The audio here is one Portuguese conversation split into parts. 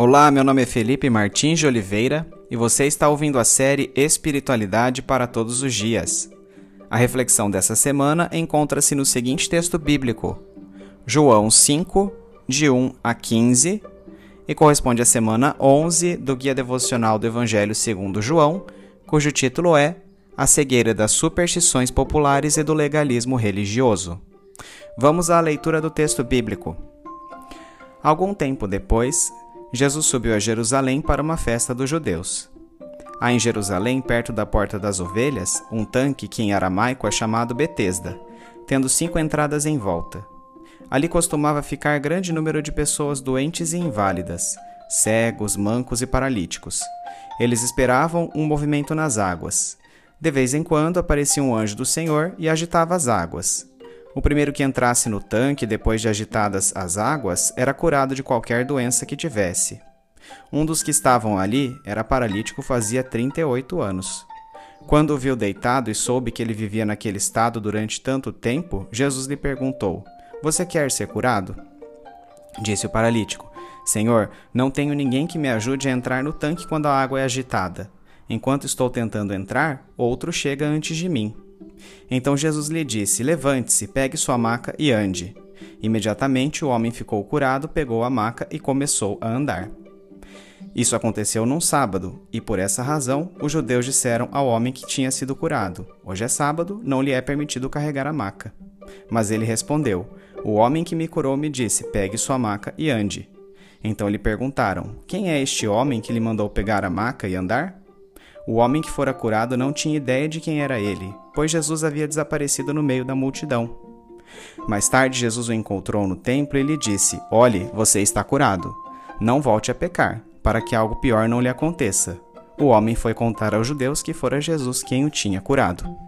Olá, meu nome é Felipe Martins de Oliveira e você está ouvindo a série Espiritualidade para Todos os Dias. A reflexão dessa semana encontra-se no seguinte texto bíblico: João 5, de 1 a 15, e corresponde à semana 11 do Guia Devocional do Evangelho segundo João, cujo título é A Cegueira das Superstições Populares e do Legalismo Religioso. Vamos à leitura do texto bíblico. Algum tempo depois, Jesus subiu a Jerusalém para uma festa dos judeus. Há em Jerusalém, perto da Porta das Ovelhas, um tanque que em aramaico é chamado Betesda, tendo cinco entradas em volta. Ali costumava ficar grande número de pessoas doentes e inválidas, cegos, mancos e paralíticos. Eles esperavam um movimento nas águas. De vez em quando aparecia um anjo do Senhor e agitava as águas. O primeiro que entrasse no tanque depois de agitadas as águas era curado de qualquer doença que tivesse. Um dos que estavam ali era paralítico fazia 38 anos. Quando o viu deitado e soube que ele vivia naquele estado durante tanto tempo, Jesus lhe perguntou: Você quer ser curado? Disse o paralítico: Senhor, não tenho ninguém que me ajude a entrar no tanque quando a água é agitada. Enquanto estou tentando entrar, outro chega antes de mim. Então Jesus lhe disse: Levante-se, pegue sua maca e ande. Imediatamente o homem ficou curado, pegou a maca e começou a andar. Isso aconteceu num sábado, e por essa razão os judeus disseram ao homem que tinha sido curado: Hoje é sábado, não lhe é permitido carregar a maca. Mas ele respondeu: O homem que me curou me disse: Pegue sua maca e ande. Então lhe perguntaram: Quem é este homem que lhe mandou pegar a maca e andar? O homem que fora curado não tinha ideia de quem era ele, pois Jesus havia desaparecido no meio da multidão. Mais tarde, Jesus o encontrou no templo e lhe disse: Olhe, você está curado. Não volte a pecar, para que algo pior não lhe aconteça. O homem foi contar aos judeus que fora Jesus quem o tinha curado.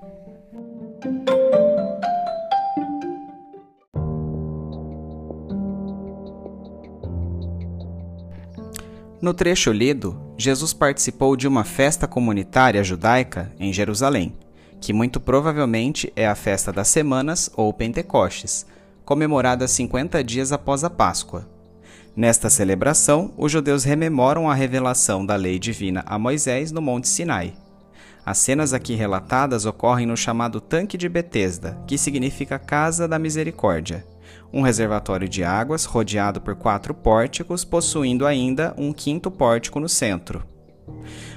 No trecho lido, Jesus participou de uma festa comunitária judaica em Jerusalém, que muito provavelmente é a festa das semanas ou Pentecostes, comemorada 50 dias após a Páscoa. Nesta celebração, os judeus rememoram a revelação da lei divina a Moisés no Monte Sinai. As cenas aqui relatadas ocorrem no chamado Tanque de Betesda, que significa Casa da Misericórdia, um reservatório de águas rodeado por quatro pórticos, possuindo ainda um quinto pórtico no centro.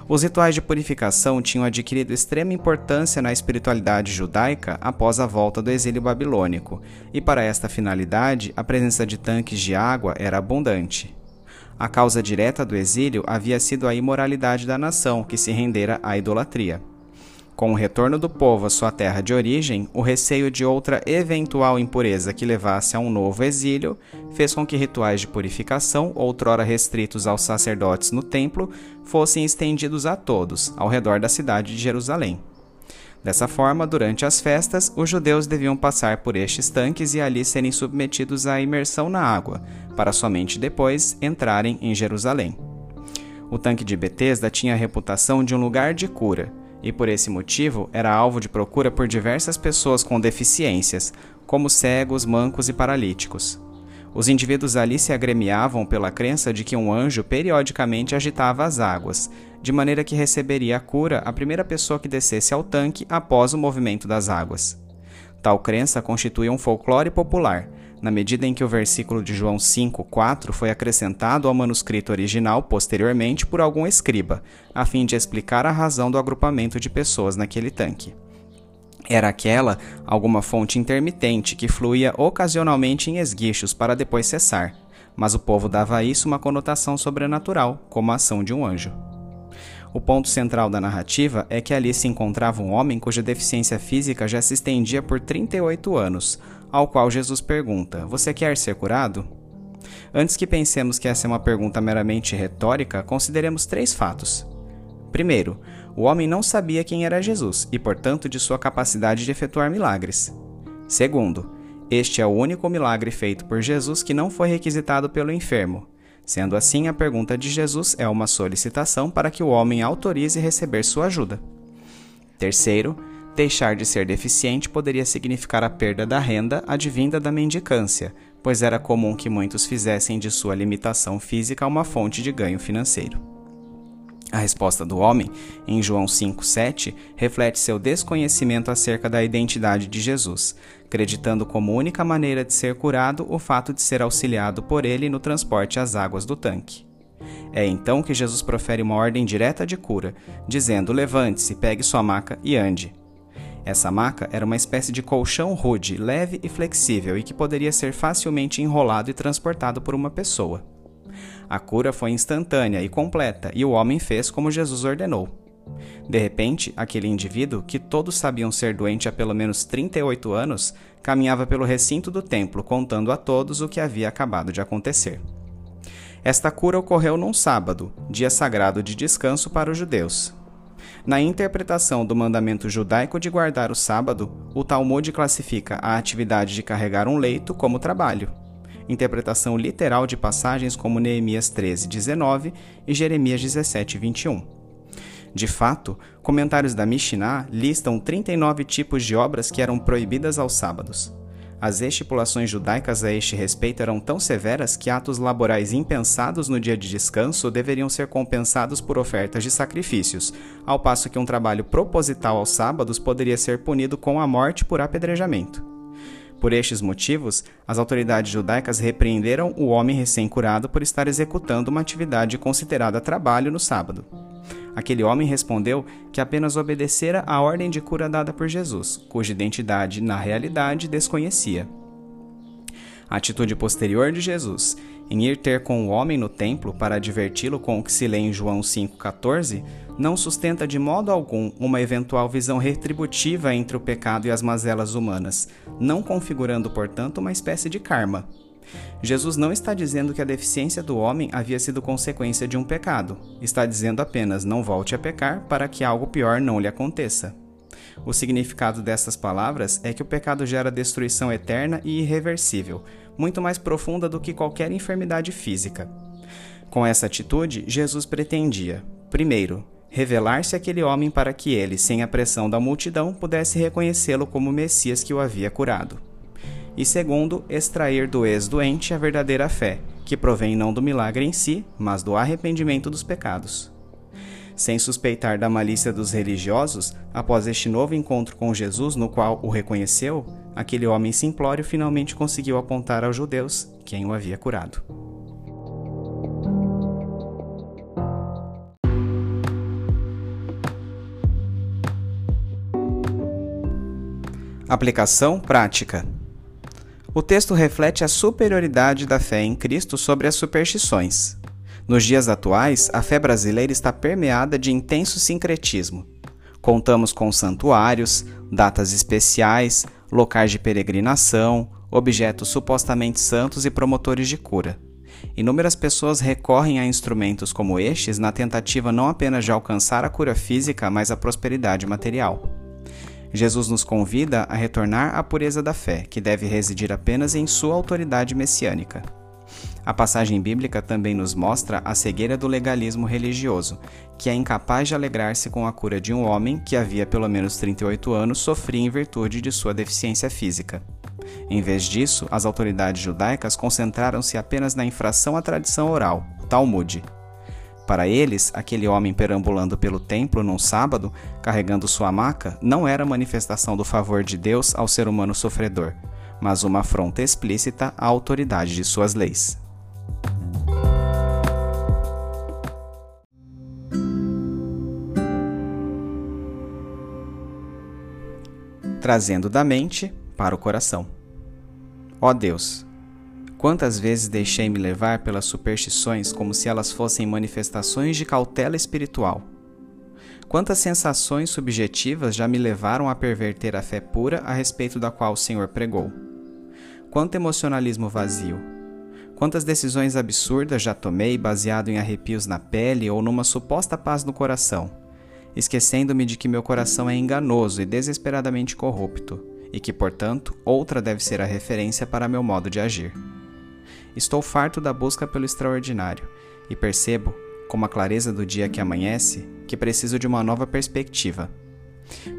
Os rituais de purificação tinham adquirido extrema importância na espiritualidade judaica após a volta do exílio babilônico, e para esta finalidade a presença de tanques de água era abundante. A causa direta do exílio havia sido a imoralidade da nação, que se rendera à idolatria. Com o retorno do povo à sua terra de origem, o receio de outra eventual impureza que levasse a um novo exílio fez com que rituais de purificação, outrora restritos aos sacerdotes no templo, fossem estendidos a todos ao redor da cidade de Jerusalém. Dessa forma, durante as festas, os judeus deviam passar por estes tanques e ali serem submetidos à imersão na água, para somente depois entrarem em Jerusalém. O tanque de Betesda tinha a reputação de um lugar de cura e por esse motivo era alvo de procura por diversas pessoas com deficiências, como cegos, mancos e paralíticos. Os indivíduos ali se agremiavam pela crença de que um anjo periodicamente agitava as águas, de maneira que receberia a cura a primeira pessoa que descesse ao tanque após o movimento das águas. Tal crença constituía um folclore popular, na medida em que o versículo de João 5:4 foi acrescentado ao manuscrito original posteriormente por algum escriba, a fim de explicar a razão do agrupamento de pessoas naquele tanque. Era aquela alguma fonte intermitente que fluía ocasionalmente em esguichos para depois cessar, mas o povo dava a isso uma conotação sobrenatural, como a ação de um anjo. O ponto central da narrativa é que ali se encontrava um homem cuja deficiência física já se estendia por 38 anos, ao qual Jesus pergunta: Você quer ser curado? Antes que pensemos que essa é uma pergunta meramente retórica, consideremos três fatos. Primeiro, o homem não sabia quem era Jesus e, portanto, de sua capacidade de efetuar milagres. Segundo, este é o único milagre feito por Jesus que não foi requisitado pelo enfermo. Sendo assim, a pergunta de Jesus é uma solicitação para que o homem autorize receber sua ajuda. Terceiro, Deixar de ser deficiente poderia significar a perda da renda advinda da mendicância, pois era comum que muitos fizessem de sua limitação física uma fonte de ganho financeiro. A resposta do homem, em João 5,7, reflete seu desconhecimento acerca da identidade de Jesus, acreditando como única maneira de ser curado o fato de ser auxiliado por ele no transporte às águas do tanque. É então que Jesus profere uma ordem direta de cura, dizendo: Levante-se, pegue sua maca e ande. Essa maca era uma espécie de colchão rude, leve e flexível e que poderia ser facilmente enrolado e transportado por uma pessoa. A cura foi instantânea e completa e o homem fez como Jesus ordenou. De repente, aquele indivíduo, que todos sabiam ser doente há pelo menos 38 anos, caminhava pelo recinto do templo contando a todos o que havia acabado de acontecer. Esta cura ocorreu num sábado, dia sagrado de descanso para os judeus. Na interpretação do mandamento judaico de guardar o sábado, o Talmud classifica a atividade de carregar um leito como trabalho. Interpretação literal de passagens como Neemias 13, 19 e Jeremias 17, 21. De fato, comentários da Mishnah listam 39 tipos de obras que eram proibidas aos sábados. As estipulações judaicas a este respeito eram tão severas que atos laborais impensados no dia de descanso deveriam ser compensados por ofertas de sacrifícios, ao passo que um trabalho proposital aos sábados poderia ser punido com a morte por apedrejamento. Por estes motivos, as autoridades judaicas repreenderam o homem recém-curado por estar executando uma atividade considerada trabalho no sábado. Aquele homem respondeu que apenas obedecera à ordem de cura dada por Jesus, cuja identidade, na realidade, desconhecia. A atitude posterior de Jesus em ir ter com o homem no templo para adverti-lo com o que se lê em João 5,14 não sustenta de modo algum uma eventual visão retributiva entre o pecado e as mazelas humanas, não configurando, portanto, uma espécie de karma. Jesus não está dizendo que a deficiência do homem havia sido consequência de um pecado, está dizendo apenas não volte a pecar para que algo pior não lhe aconteça. O significado dessas palavras é que o pecado gera destruição eterna e irreversível, muito mais profunda do que qualquer enfermidade física. Com essa atitude, Jesus pretendia, primeiro, revelar-se àquele homem para que ele, sem a pressão da multidão, pudesse reconhecê-lo como o Messias que o havia curado. E segundo, extrair do ex-doente a verdadeira fé, que provém não do milagre em si, mas do arrependimento dos pecados. Sem suspeitar da malícia dos religiosos, após este novo encontro com Jesus, no qual o reconheceu, aquele homem simplório finalmente conseguiu apontar aos judeus quem o havia curado. Aplicação prática. O texto reflete a superioridade da fé em Cristo sobre as superstições. Nos dias atuais, a fé brasileira está permeada de intenso sincretismo. Contamos com santuários, datas especiais, locais de peregrinação, objetos supostamente santos e promotores de cura. Inúmeras pessoas recorrem a instrumentos como estes na tentativa não apenas de alcançar a cura física, mas a prosperidade material. Jesus nos convida a retornar à pureza da fé, que deve residir apenas em sua autoridade messiânica. A passagem bíblica também nos mostra a cegueira do legalismo religioso, que é incapaz de alegrar-se com a cura de um homem que havia pelo menos 38 anos sofria em virtude de sua deficiência física. Em vez disso, as autoridades judaicas concentraram-se apenas na infração à tradição oral, Talmud, para eles, aquele homem perambulando pelo templo num sábado, carregando sua maca, não era manifestação do favor de Deus ao ser humano sofredor, mas uma afronta explícita à autoridade de suas leis. Trazendo da mente para o coração. Ó Deus, Quantas vezes deixei-me levar pelas superstições como se elas fossem manifestações de cautela espiritual? Quantas sensações subjetivas já me levaram a perverter a fé pura a respeito da qual o Senhor pregou? Quanto emocionalismo vazio! Quantas decisões absurdas já tomei baseado em arrepios na pele ou numa suposta paz no coração, esquecendo-me de que meu coração é enganoso e desesperadamente corrupto, e que, portanto, outra deve ser a referência para meu modo de agir. Estou farto da busca pelo extraordinário e percebo, com a clareza do dia que amanhece, que preciso de uma nova perspectiva.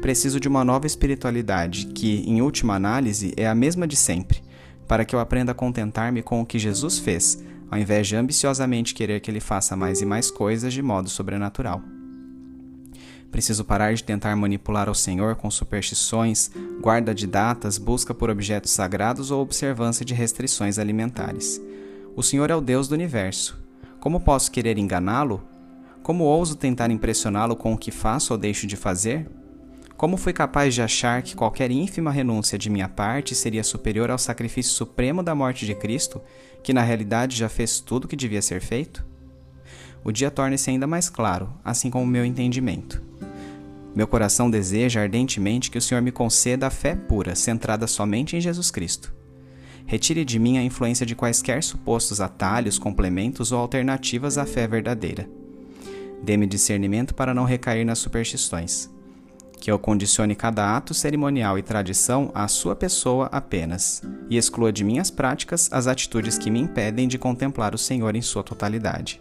Preciso de uma nova espiritualidade que, em última análise, é a mesma de sempre, para que eu aprenda a contentar-me com o que Jesus fez, ao invés de ambiciosamente querer que ele faça mais e mais coisas de modo sobrenatural. Preciso parar de tentar manipular o Senhor com superstições, guarda de datas, busca por objetos sagrados ou observância de restrições alimentares. O Senhor é o Deus do universo. Como posso querer enganá-lo? Como ouso tentar impressioná-lo com o que faço ou deixo de fazer? Como fui capaz de achar que qualquer ínfima renúncia de minha parte seria superior ao sacrifício supremo da morte de Cristo, que na realidade já fez tudo o que devia ser feito? O dia torna-se ainda mais claro, assim como o meu entendimento. Meu coração deseja ardentemente que o Senhor me conceda a fé pura, centrada somente em Jesus Cristo. Retire de mim a influência de quaisquer supostos atalhos, complementos ou alternativas à fé verdadeira. Dê-me discernimento para não recair nas superstições que eu condicione cada ato cerimonial e tradição à sua pessoa apenas, e exclua de minhas práticas as atitudes que me impedem de contemplar o Senhor em sua totalidade.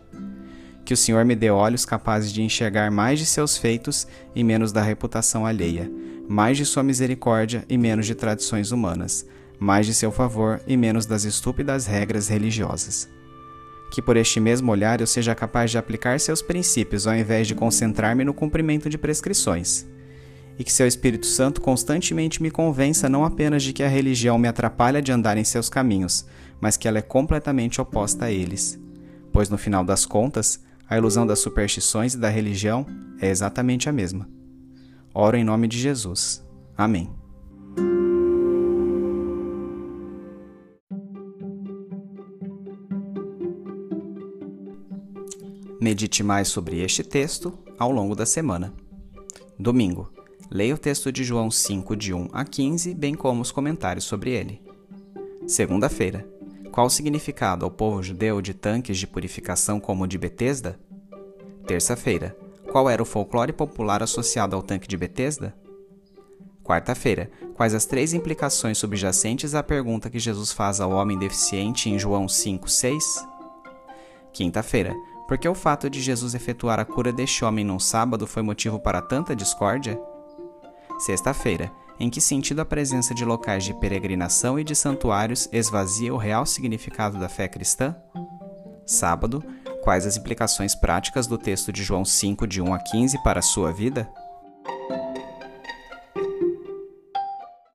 Que o Senhor me dê olhos capazes de enxergar mais de seus feitos e menos da reputação alheia, mais de sua misericórdia e menos de tradições humanas, mais de seu favor e menos das estúpidas regras religiosas. Que por este mesmo olhar eu seja capaz de aplicar seus princípios ao invés de concentrar-me no cumprimento de prescrições e que seu Espírito Santo constantemente me convença não apenas de que a religião me atrapalha de andar em seus caminhos, mas que ela é completamente oposta a eles. Pois no final das contas, a ilusão das superstições e da religião é exatamente a mesma. Oro em nome de Jesus. Amém. Medite mais sobre este texto ao longo da semana. Domingo. Leia o texto de João 5, de 1 a 15, bem como os comentários sobre ele. Segunda-feira. Qual o significado ao povo judeu de tanques de purificação como o de Betesda? Terça-feira. Qual era o folclore popular associado ao tanque de Betesda? Quarta-feira. Quais as três implicações subjacentes à pergunta que Jesus faz ao homem deficiente em João 5, 6? Quinta-feira. Por que o fato de Jesus efetuar a cura deste homem num sábado foi motivo para tanta discórdia? Sexta-feira. Em que sentido a presença de locais de peregrinação e de santuários esvazia o real significado da fé cristã? Sábado. Quais as implicações práticas do texto de João 5, de 1 a 15 para a sua vida?